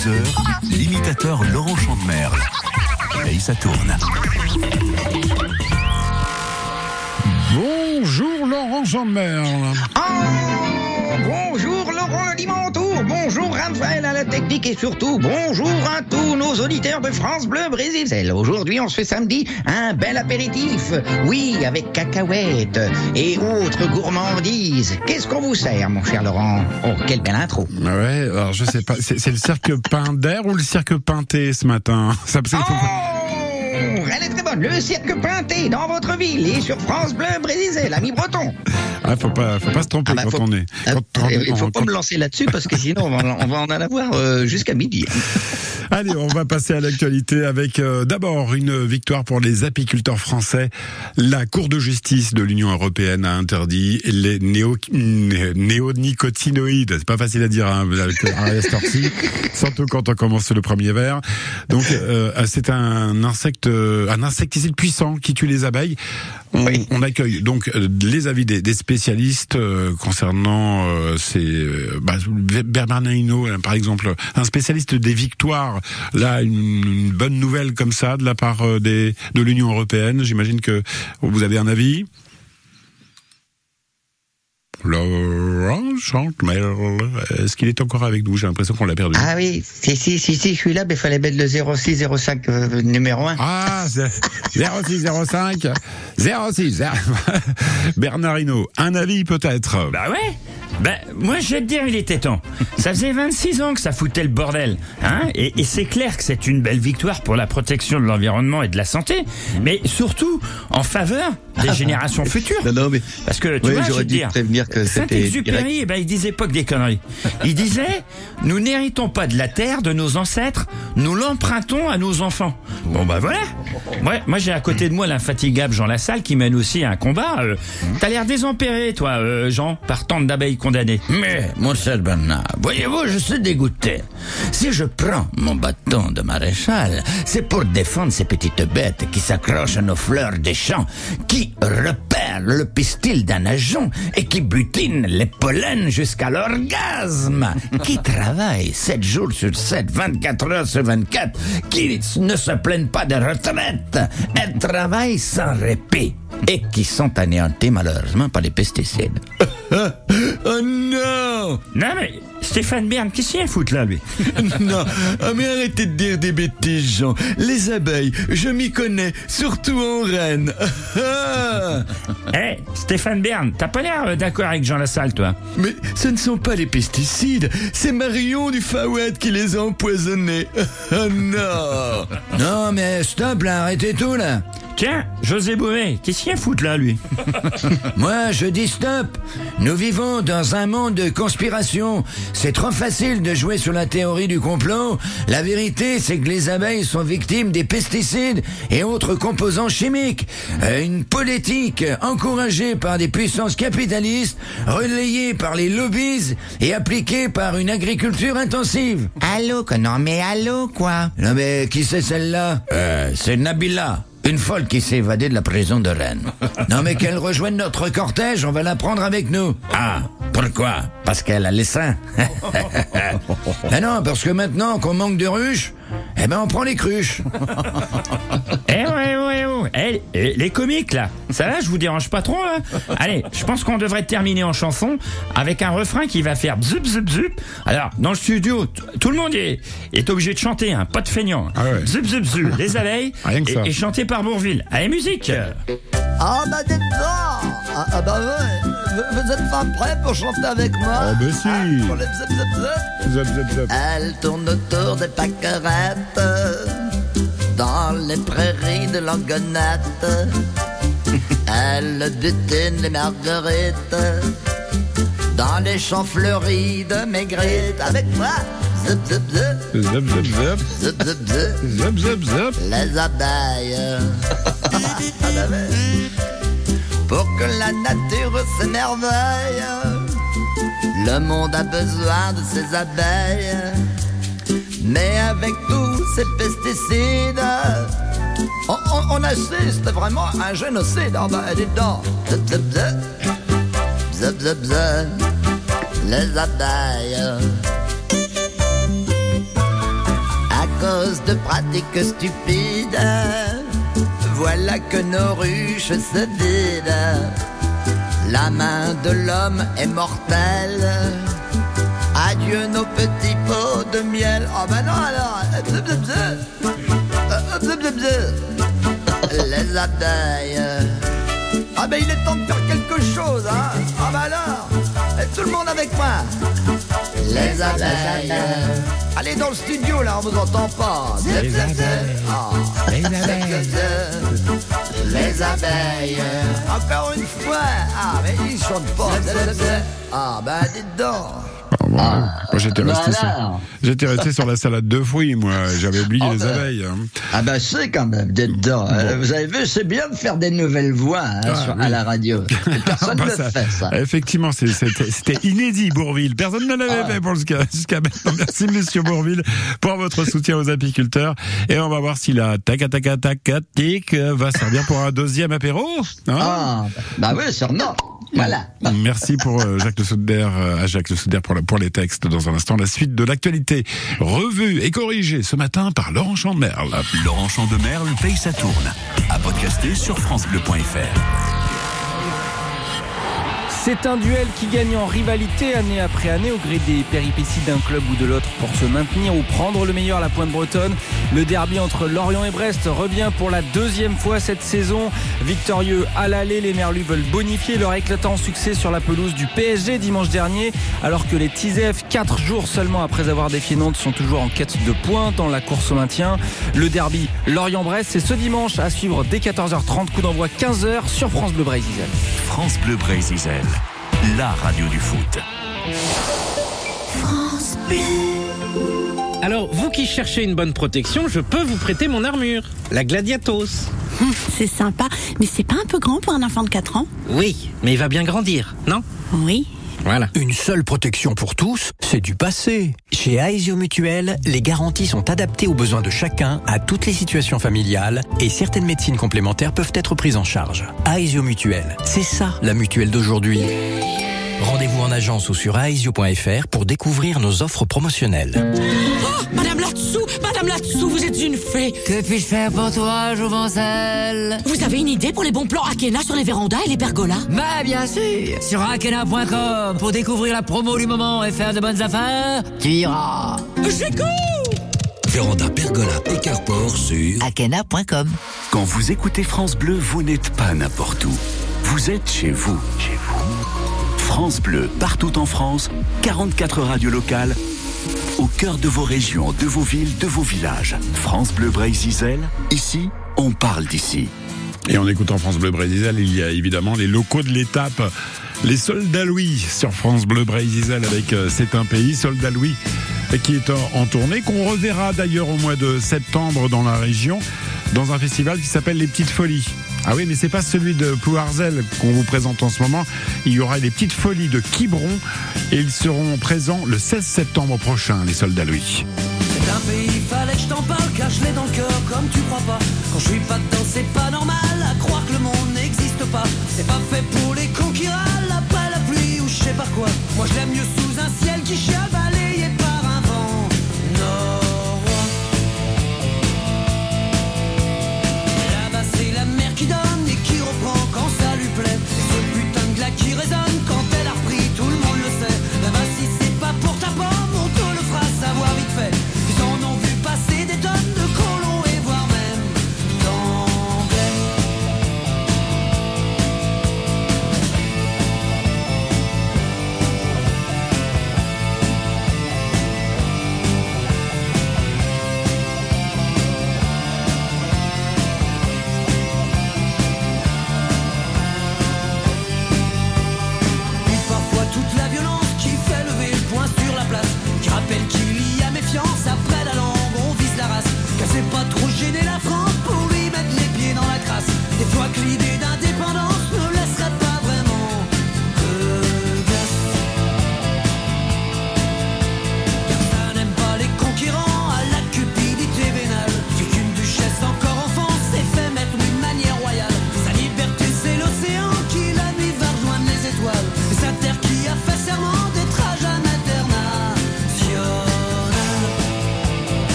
12h, l'imitateur Laurent Chandemerle. Et ça tourne. Bonjour Laurent Jean-Merle. Oh, bonjour Laurent Limantour, bonjour Raphaël à la technique et surtout bonjour à tous nos auditeurs de France Bleu Brésil. Aujourd'hui, on se fait samedi un bel apéritif. Oui, avec cacahuètes et autres gourmandises. Qu'est-ce qu'on vous sert, mon cher Laurent? Oh, quelle belle intro. Ouais, alors je sais pas, c'est le cirque Pinder ou le cirque Pinté ce matin? Ça, Oh, elle est très bonne. Le cirque Pinté dans votre ville et sur France Bleu Brésil, l'ami breton. Ah, faut pas, faut pas se tromper Ah bah, quand faut- on est. Quand- quand- Il faut pas me lancer là-dessus parce que sinon on va, on va en avoir euh, jusqu'à midi. Allez, on va passer à l'actualité avec euh, d'abord une victoire pour les apiculteurs français. La Cour de justice de l'Union européenne a interdit les néo né- néonicotinoïdes. C'est pas facile à dire hein, à heure-ci, surtout quand on commence le premier verre. Donc, euh, c'est un insecte, euh, un insecticide puissant qui tue les abeilles. On, Oui. on accueille donc euh, les avis des, des spécialistes euh, concernant euh, ces bah, Bernard Hinault, hein, par exemple, un spécialiste des victoires. Là, une, une bonne nouvelle comme ça de la part des de l'Union européenne. J'imagine que vous avez un avis? Est-ce qu'il est encore avec nous? J'ai l'impression qu'on l'a perdu. Ah oui, si, si, si, si, je suis là, mais il fallait mettre le 0605 euh, numéro 1. Ah, c'est 0605 06 Bernard Hinault, un avis peut-être? Bah ouais bah, moi, je vais te dire, il était temps. Ça faisait 26 ans que ça foutait le bordel. Hein et et c'est clair que c'est une belle victoire pour la protection de l'environnement et de la santé, mais surtout en faveur des générations futures. Non, non, mais Parce que tu Oui, vois, je vais te dire, prévenir que Saint-Exupéry, eh ben, il disait pas que des conneries. Il disait, nous n'héritons pas de la terre de nos ancêtres, nous l'empruntons à nos enfants. Bon bah voilà. Ouais, moi j'ai à côté de moi l'infatigable Jean Lassalle qui mène aussi un combat. Euh, T'as l'air désempéré, toi, euh, Jean, par tant d'abeilles Mais, mon cher Bernard, voyez-vous, je suis dégoûté. Si je prends mon bâton de maréchal, c'est pour défendre ces petites bêtes qui s'accrochent à nos fleurs des champs, qui repèrent le pistil d'un agent et qui butinent les pollens jusqu'à l'orgasme, qui travaillent 7 jours sur 7, 24 heures sur 24, qui ne se plaignent pas de retraite, elles travaillent sans répit et qui sont anéantis malheureusement par les pesticides. oh non Non mais, Stéphane Bern, qu'est-ce qu'il y a à foutre là, lui Non, ah, mais arrêtez de dire des bêtises, Jean. Les abeilles, je m'y connais, surtout en Rennes. Eh, Stéphane Bern, t'as pas l'air euh, d'accord avec Jean Lassalle, toi mais ce ne sont pas les pesticides, c'est Marion du Fawad qui les a empoisonnés. Oh non Non, mais stop là, arrêtez tout là Tiens, José Bové, qu'est-ce qu'il y a à foutre là, lui? Moi, je dis stop. Nous vivons dans un monde de conspiration. C'est trop facile de jouer sur la théorie du complot. La vérité, c'est que les abeilles sont victimes des pesticides et autres composants chimiques. Euh, Une politique encouragée par des puissances capitalistes, relayée par les lobbies et appliquée par une agriculture intensive. Allô, quoi Non, mais allô, quoi? Non mais qui c'est celle-là? Euh, C'est Nabila. Une folle qui s'est évadée de la prison de Rennes. Non mais qu'elle rejoigne notre cortège, on va la prendre avec nous. Ah, pourquoi? Parce qu'elle a les seins. Mais non, parce que maintenant qu'on manque de ruches, eh ben on prend les cruches. Eh ouais, ouais, ouais. Eh, eh, les comiques, là, ça va, je vous dérange pas trop, là Allez, je pense qu'on devrait terminer en chanson avec un refrain qui va faire bzup, bzup, bzup. Alors, dans le studio, tout le monde est, est obligé de chanter, hein, pas de feignant. Ah ouais. Bzup, bzup, bzup, les abeilles, Rien que ça. et, et chanté par Bourville. Allez, musique Ah bah dites ah, ah bah ouais vous, vous êtes pas prêts pour chanter avec moi? Oh, ben si. Ah, pour les. Elle tourne autour des pâquerettes Dans les prairies de Langonette Elle butine les marguerites Dans les champs fleuris de Maigritte Avec moi Zap, zap, zap. Zip, zip, zip Zap, zap, zap. les abeilles. Pour que la nature s'émerveille, le monde a besoin de ses abeilles. Mais avec tous ces pesticides, on, on- on assiste vraiment à un génocide. Ah bah, dis donc. Zip, zip, zip. Les abeilles. cette pratique stupide, voilà que nos ruches se vident. La main de l'homme est mortelle. Adieu nos petits pots de miel. Oh ben non alors. Bzz, bzz, bzz. Euh, bzz, bzz. Les abeilles. Ah ben il est temps de faire quelque chose, hein. Ah ben alors. Tout le monde avec moi. Les abeilles. Allez dans le studio là, on vous entend pas. Bzz, bzz. Ah. Les bzz. Les abeilles. Encore une fois. Ah mais ils chantent pas. Ah ben dites donc. Ah, bon, moi j'étais resté, sur, Voilà. j'étais resté sur la salade de fruits, moi. J'avais oublié Ah les ben. abeilles. hein. Ah bah c'est quand même d'être dedans. Euh, vous avez vu, c'est bien de faire des nouvelles voix hein, Ah, sur- oui. à la radio. Personne Bah, ne le fait ça. Effectivement, c'est- c'était c'était inédit, Bourville. Personne ne l'avait Ah. fait pour jusqu'à jusqu'à maintenant. Merci, monsieur Bourville, pour votre soutien aux apiculteurs. Et on va voir si la tac tac tac tic va servir pour un deuxième apéro. hein. Ah, bah oui, sûrement. Voilà. Merci pour euh, Jacques Le Souder, euh, à Jacques Le Souder pour, le- pour les textes. Dans un instant, la suite de l'actualité, revue et corrigée ce matin par Laurent Chandemerle. Laurent Chandemerle paye sa tourne. À podcaster sur FranceBleu.fr. C'est un duel qui gagne en rivalité année après année au gré des péripéties d'un club ou de l'autre pour se maintenir ou prendre le meilleur à la pointe bretonne. Le derby entre Lorient et Brest revient pour la deuxième fois cette saison. Victorieux à l'aller, les Merlus veulent bonifier leur éclatant succès sur la pelouse du PSG dimanche dernier, alors que les Tizef, quatre jours seulement après avoir défié Nantes, sont toujours en quête de points dans la course au maintien. Le derby Lorient-Brest, c'est ce dimanche à suivre dès 14h30, coup d'envoi 15h sur France Bleu Brésil. France Bleu Brésil, la radio du foot. Alors, vous qui cherchez une bonne protection, je peux vous prêter mon armure, la Gladiatos. C'est sympa, mais c'est pas un peu grand pour un enfant de 4 ans? Oui, mais il va bien grandir, non? Oui. Voilà. Une seule protection pour tous, c'est du passé. Chez Aesio Mutuel, les garanties sont adaptées aux besoins de chacun, à toutes les situations familiales, et certaines médecines complémentaires peuvent être prises en charge. Aesio Mutuel, c'est ça la mutuelle d'aujourd'hui. Rendez-vous en agence ou sur aesio.fr pour découvrir nos offres promotionnelles. Madame là-dessous, Madame là-dessous, vous êtes une fée. Que puis-je faire pour toi, Jouvencel Vous avez une idée pour les bons plans Akena sur les vérandas et les pergolas? Bah bien sûr Sur akena.com pour découvrir la promo du moment et faire de bonnes affaires, tu iras J'écoute Véranda Pergola et Carport sur akena.com Quand vous écoutez France Bleu, vous n'êtes pas n'importe où. Vous êtes chez vous. Chez vous. France Bleu, partout en France, 44 radios locales, au cœur de vos régions, de vos villes, de vos villages. France Bleu Brésil, ici, on parle d'ici. Et en écoutant France Bleu Brésil, il y a évidemment les locaux de l'étape, les soldats Louis sur France Bleu Brésil avec euh, C'est un pays, soldats Louis qui est en tournée, qu'on reverra d'ailleurs au mois de septembre dans la région, dans un festival qui s'appelle Les Petites Folies. Ah oui, mais c'est pas celui de Plouarzel qu'on vous présente en ce moment. Il y aura les Petites Folies de Quiberon et ils seront présents le 16 septembre prochain, les soldats Louis. C'est un pays, fallait que je t'en parle, car je l'ai dans le cœur comme tu crois pas. Quand je suis pas dedans, c'est pas normal à croire que le monde n'existe pas. C'est pas fait pour les cons qui râlent la pluie ou je sais pas quoi. Moi je l'aime mieux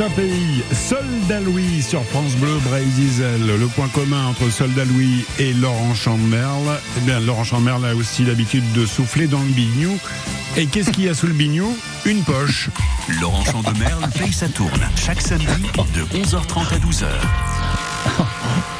Un pays, Soldat Louis sur France Bleu, Bray Diesel. Le point commun entre Soldat Louis et Laurent Chandemerle, eh bien, Laurent Chandemerle a aussi l'habitude de souffler dans le bignou. Et qu'est-ce qu'il y a sous le bignou? Une poche. Laurent Chandemerle paye sa tourne chaque samedi de 11h30 à 12h.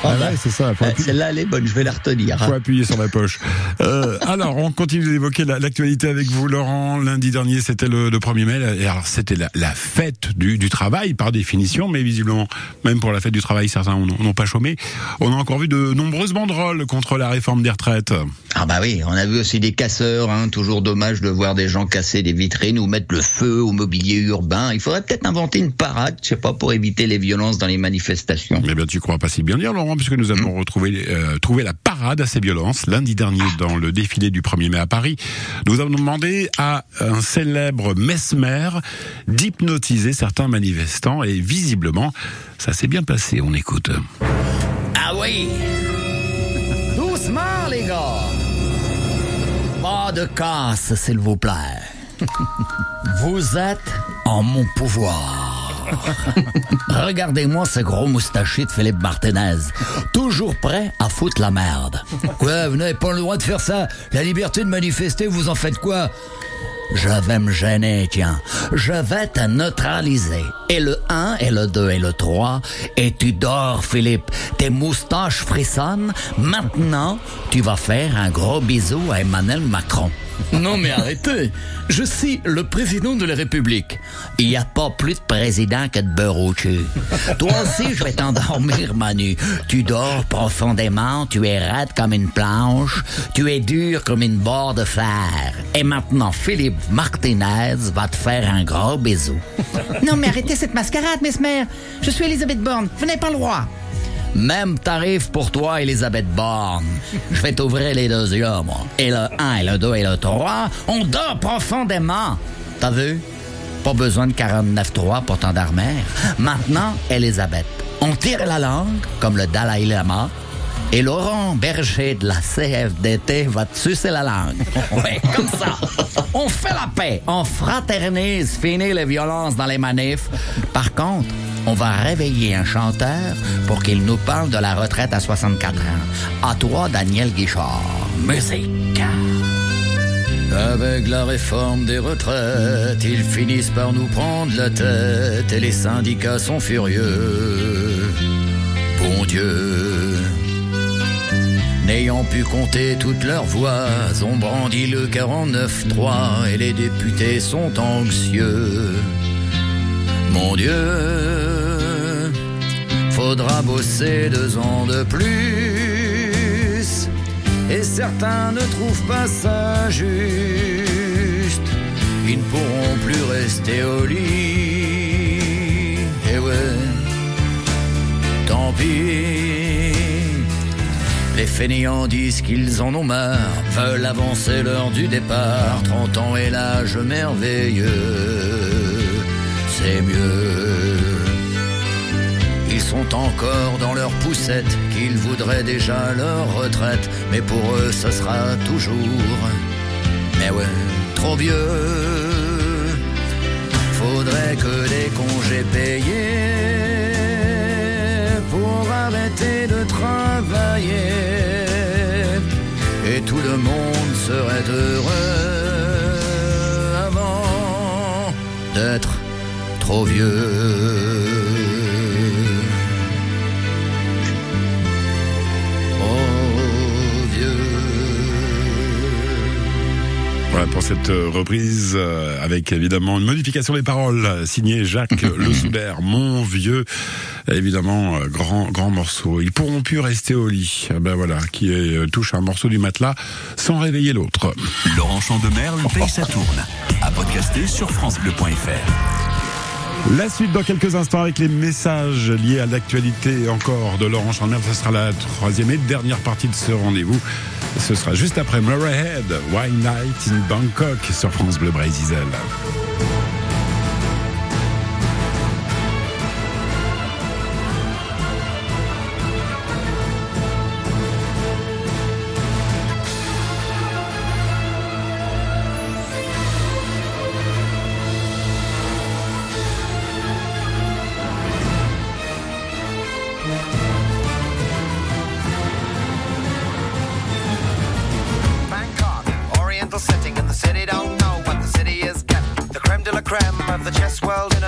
Ah ouais, c'est ça. Faut appuyer, Celle-là, elle est bonne, je vais la retenir. faut appuyer sur la poche. Euh, alors, on continue d'évoquer la- l'actualité avec vous, Laurent. Lundi dernier, c'était le, le 1er mai. Et alors, c'était la, la fête du, du travail, par définition. Mais visiblement, même pour la fête du travail, certains n'ont pas chômé. On a encore vu de nombreuses banderoles contre la réforme des retraites. Ah bah oui, on a vu aussi des casseurs, hein, toujours dommage de voir des gens casser des vitrines ou mettre le feu au mobilier urbain. Il faudrait peut-être inventer une parade, je sais pas, pour éviter les violences dans les manifestations. Eh bien, tu crois pas si bien dire, Laurent, puisque nous avons retrouvé euh, trouvé la parade à ces violences lundi dernier dans le défilé du 1er mai à Paris. Nous avons demandé à un célèbre mesmer d'hypnotiser certains manifestants et visiblement, ça s'est bien passé. On écoute. Ah oui Doucement, les gars Pas de casse, s'il vous plaît. Vous êtes en mon pouvoir. Regardez-moi ce gros moustachu de Philippe Martinez. Toujours prêt à foutre la merde. Quoi, vous n'avez pas le droit de faire ça? La liberté de manifester, vous en faites quoi? Je vais me gêner, tiens. Je vais te neutraliser. Et le 1, et le 2, et le 3. Et tu dors, Philippe. Tes moustaches frissonnent. Maintenant, tu vas faire un gros bisou à Emmanuel Macron. Non mais arrêtez, je suis le président de la République. Il n'y a pas plus de président que de beurre au. Toi aussi, je vais t'endormir, Manu. Tu dors profondément, tu es raide comme une planche, tu es dur comme une barre de fer. Et maintenant, Philippe Martinez va te faire un gros bisou. Non, mais arrêtez cette mascarade, Mesmer. Je suis Elisabeth Borne. N'avez pas le droit. Même tarif pour toi, Elisabeth Borne. Je vais t'ouvrir les deux yeux, moi. Et le 1, et le 2, et le 3, on dort profondément. T'as vu? Pas besoin de 49.3 pour t'endormir. Maintenant, Elisabeth, on tire la langue, comme le Dalai Lama, et Laurent Berger de la CFDT va te sucer la langue. Oui, comme ça. On fait la paix, on fraternise, finit les violences dans les manifs. Par contre, on va réveiller un chanteur pour qu'il nous parle de la retraite à 64 ans. À toi, Daniel Guichard. Musique. Avec la réforme des retraites, ils finissent par nous prendre la tête et les syndicats sont furieux. Bon Dieu. N'ayant pu compter toutes leurs voix, ont brandi le 49-3 et les députés sont anxieux. Mon Dieu, faudra bosser deux ans de plus. Et certains ne trouvent pas ça juste. Ils ne pourront plus rester au lit. Et ouais, tant pis. Les fainéants disent qu'ils en ont marre, veulent avancer l'heure du départ. 30 ans et l'âge merveilleux, c'est mieux. Ils sont encore dans leur poussette, qu'ils voudraient déjà leur retraite, mais pour eux ce sera toujours. Mais ouais, trop vieux. Faudrait que des congés payés pour arrêter de Et tout le monde serait heureux avant d'être trop vieux. Voilà pour cette euh, reprise euh, avec évidemment une modification des paroles euh, signée Jacques Le Souder, mon vieux, évidemment euh, grand grand morceau. Ils pourront plus rester au lit. Ah Ben voilà, qui euh, touche un morceau du matelas sans réveiller l'autre. Laurent Chandemerle paye sa tourne. À podcaster sur francebleu.fr. La suite dans quelques instants avec les messages liés à l'actualité encore de Laurent Chandemerle. Ce sera la troisième et dernière partie de ce rendez-vous. Ce sera juste après Murray Head, Why Night in Bangkok sur France Bleu Brésil.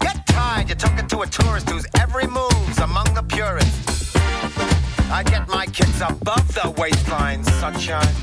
Get tired, you're talking to a tourist whose every move's among the. I get my kids above the waistline, sunshine.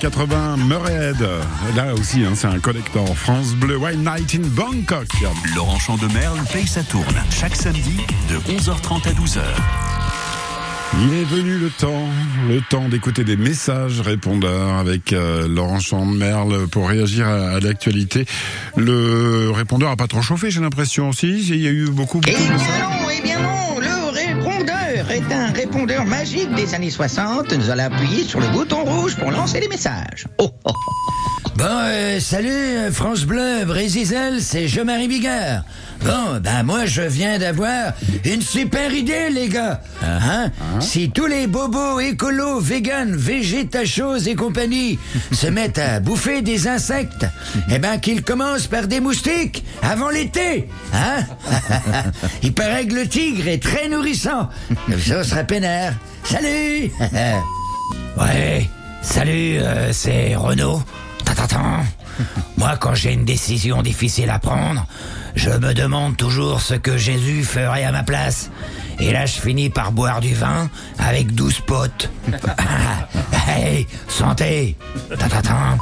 80, Murrayhead. Là aussi, hein, c'est un collector. France Bleu, Wild Night in Bangkok. Laurent Chandemerle paye sa tourne chaque samedi de 11h30 à 12h. Il est venu le temps, le temps d'écouter des messages répondeurs avec euh, Laurent Chandemerle pour réagir à, à l'actualité. Le répondeur a pas trop chauffé, j'ai l'impression. Si, il y a eu beaucoup, Eh beaucoup de bien messages. non, eh bien non, est un répondeur magique des années 60. Nous allons appuyer sur le bouton rouge pour lancer les messages. Oh, oh, oh. Bon, euh, salut, euh, France Bleu, Brésisel, c'est Je-Marie Bigard. Bon, ben moi, je viens d'avoir une super idée, les gars. Hein? Si tous les bobos écolos, véganes, végétachos et compagnie se mettent à bouffer des insectes, eh ben qu'ils commencent par des moustiques avant l'été. Hein? Il paraît que le tigre est très nourrissant. Ça sera peinard. Salut! ouais, salut, euh, c'est Renaud. Moi, quand j'ai une décision difficile à prendre, je me demande toujours ce que Jésus ferait à ma place. Et là, je finis par boire du vin avec 12 potes. hey, santé Tatan.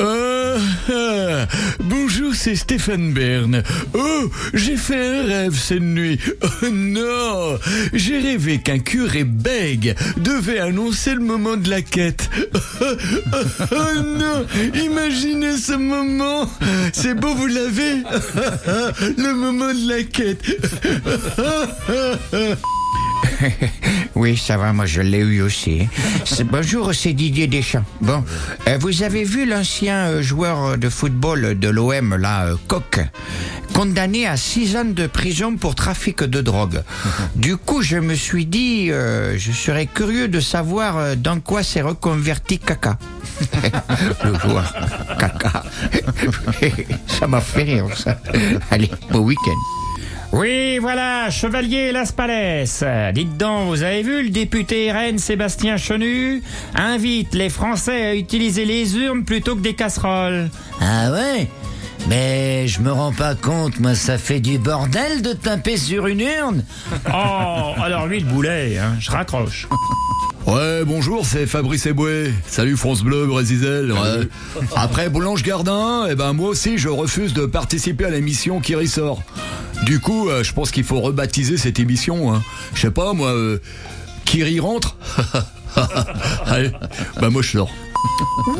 Ah, ah, bonjour, c'est Stéphane Bern. Oh, j'ai fait un rêve cette nuit. Oh non, j'ai rêvé qu'un curé bègue devait annoncer le moment de la quête. Oh non, imaginez ce moment. C'est beau, vous l'avez Le moment de la quête. Oui, ça va, moi je l'ai eu aussi. C'est- Bonjour, c'est Didier Deschamps. Bon, euh, vous avez vu l'ancien euh, joueur de football de l'OM, là, euh, Coq, condamné à six ans de prison pour trafic de drogue. Du coup, je me suis dit, euh, je serais curieux de savoir euh, dans quoi s'est reconverti Caca. Le joueur Caca. ça m'a fait rire, ça. Allez, bon week-end. Oui, voilà, Chevalier Las Palais. Dites donc, vous avez vu le député RN Sébastien Chenu invite les Français à utiliser les urnes plutôt que des casseroles. Ah ouais? Mais je me rends pas compte, moi, ça fait du bordel de taper sur une urne. Oh, alors lui le boulet, hein, je raccroche. Ouais, bonjour, c'est Fabrice Eboué. Salut France Bleu, Brésil. Ouais. Après Boulange Gardin, eh ben moi aussi je refuse de participer à l'émission qui ressort. Du coup, euh, je pense qu'il faut rebaptiser cette émission. Hein. Je sais pas, moi, euh, Kiri rentre? Allez, bah moi je sors. Wouah,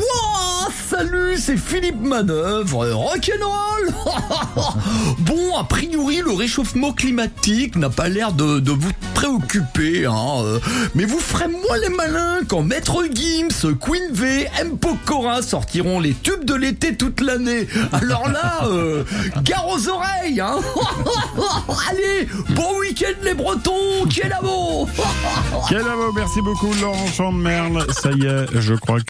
salut, c'est Philippe Manœuvre, rock'n'roll Bon, a priori, le réchauffement climatique n'a pas l'air de, vous préoccuper, hein, euh, mais vous ferez moins les malins quand Maître Gims, Queen V, M. Sortiront les tubes de l'été toute l'année. Alors là, euh, gare aux oreilles, hein Allez, bon week-end les Bretons, quel amour Quel amour, merci beaucoup Laurent Chandemerle. Ça y est, je crois que